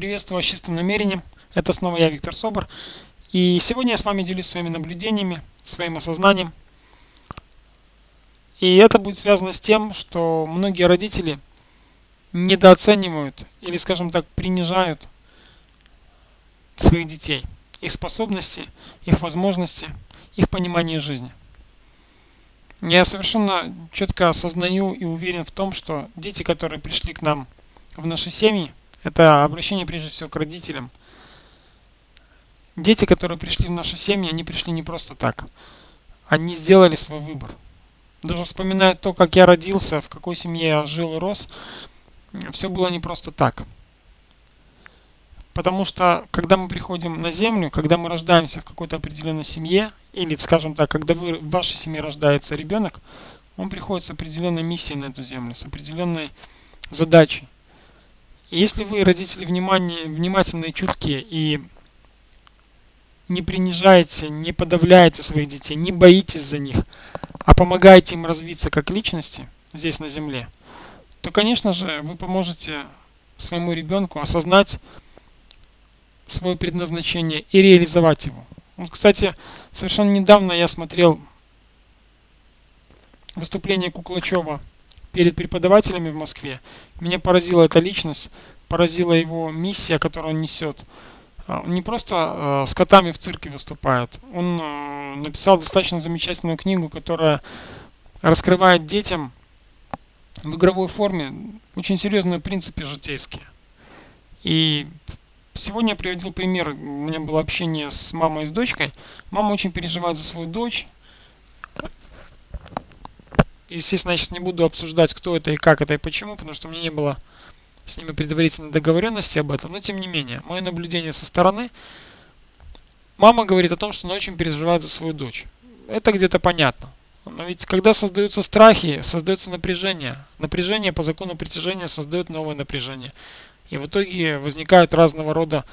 Приветствую с чистым намерением. Это снова я, Виктор Собор. И сегодня я с вами делюсь своими наблюдениями, своим осознанием. И это будет связано с тем, что многие родители недооценивают или, скажем так, принижают своих детей, их способности, их возможности, их понимание жизни. Я совершенно четко осознаю и уверен в том, что дети, которые пришли к нам в наши семьи, это обращение прежде всего к родителям. Дети, которые пришли в наши семьи, они пришли не просто так. Они сделали свой выбор. Даже вспоминая то, как я родился, в какой семье я жил и рос, все было не просто так. Потому что, когда мы приходим на землю, когда мы рождаемся в какой-то определенной семье, или, скажем так, когда вы, в вашей семье рождается ребенок, он приходит с определенной миссией на эту землю, с определенной задачей. Если вы, родители, внимание, внимательные, чуткие и не принижаете, не подавляете своих детей, не боитесь за них, а помогаете им развиться как личности здесь на земле, то, конечно же, вы поможете своему ребенку осознать свое предназначение и реализовать его. Вот, кстати, совершенно недавно я смотрел выступление Куклачева перед преподавателями в Москве. Меня поразила эта личность, поразила его миссия, которую он несет. А, он не просто э, с котами в цирке выступает, он э, написал достаточно замечательную книгу, которая раскрывает детям в игровой форме очень серьезные принципы житейские. И Сегодня я приводил пример, у меня было общение с мамой и с дочкой. Мама очень переживает за свою дочь. Естественно, я сейчас не буду обсуждать, кто это и как это и почему, потому что меня не было с ними предварительной договоренности об этом. Но тем не менее, мое наблюдение со стороны, мама говорит о том, что она очень переживает за свою дочь. Это где-то понятно. Но ведь когда создаются страхи, создается напряжение. Напряжение по закону притяжения создает новое напряжение. И в итоге возникают разного рода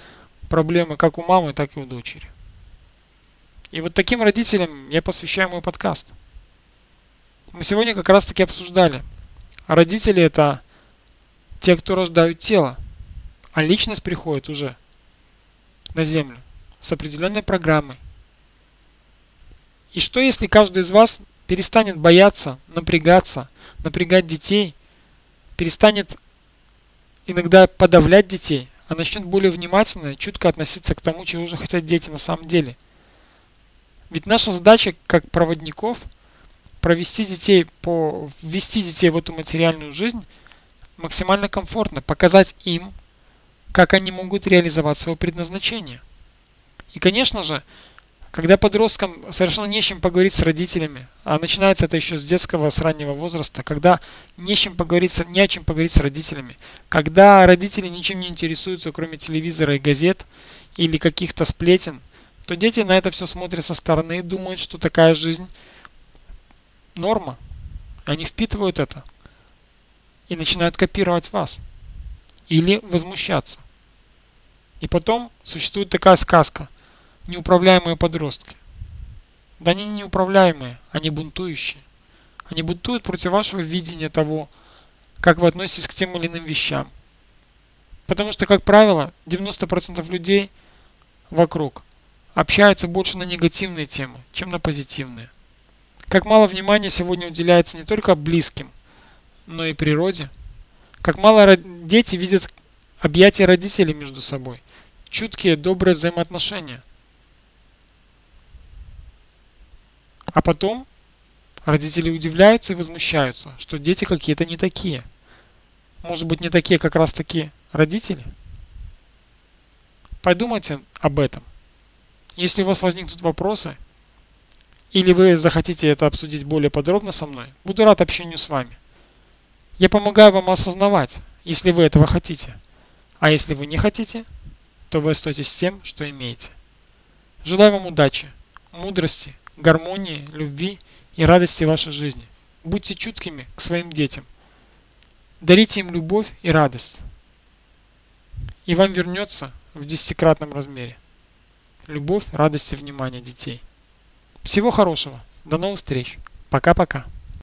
проблемы как у мамы, так и у дочери. И вот таким родителям я посвящаю мой подкаст. Мы сегодня как раз таки обсуждали. Родители это те, кто рождают тело. А личность приходит уже на землю с определенной программой. И что если каждый из вас перестанет бояться, напрягаться, напрягать детей, перестанет иногда подавлять детей, а начнет более внимательно чутко относиться к тому, чего же хотят дети на самом деле. Ведь наша задача как проводников провести детей по ввести детей в эту материальную жизнь максимально комфортно, показать им, как они могут реализовать свое предназначение. И, конечно же, когда подросткам совершенно не чем поговорить с родителями, а начинается это еще с детского, с раннего возраста, когда не, чем поговорить, не о чем поговорить с родителями, когда родители ничем не интересуются, кроме телевизора и газет или каких-то сплетен, то дети на это все смотрят со стороны и думают, что такая жизнь норма. Они впитывают это и начинают копировать вас или возмущаться. И потом существует такая сказка – неуправляемые подростки. Да они не неуправляемые, они бунтующие. Они бунтуют против вашего видения того, как вы относитесь к тем или иным вещам. Потому что, как правило, 90% людей вокруг общаются больше на негативные темы, чем на позитивные. Как мало внимания сегодня уделяется не только близким, но и природе. Как мало дети видят объятия родителей между собой. Чуткие, добрые взаимоотношения. А потом родители удивляются и возмущаются, что дети какие-то не такие. Может быть, не такие как раз таки родители? Подумайте об этом. Если у вас возникнут вопросы, или вы захотите это обсудить более подробно со мной, буду рад общению с вами. Я помогаю вам осознавать, если вы этого хотите. А если вы не хотите, то вы остаетесь тем, что имеете. Желаю вам удачи, мудрости гармонии, любви и радости в вашей жизни. Будьте чуткими к своим детям. Дарите им любовь и радость. И вам вернется в десятикратном размере. Любовь, радость и внимание детей. Всего хорошего. До новых встреч. Пока-пока.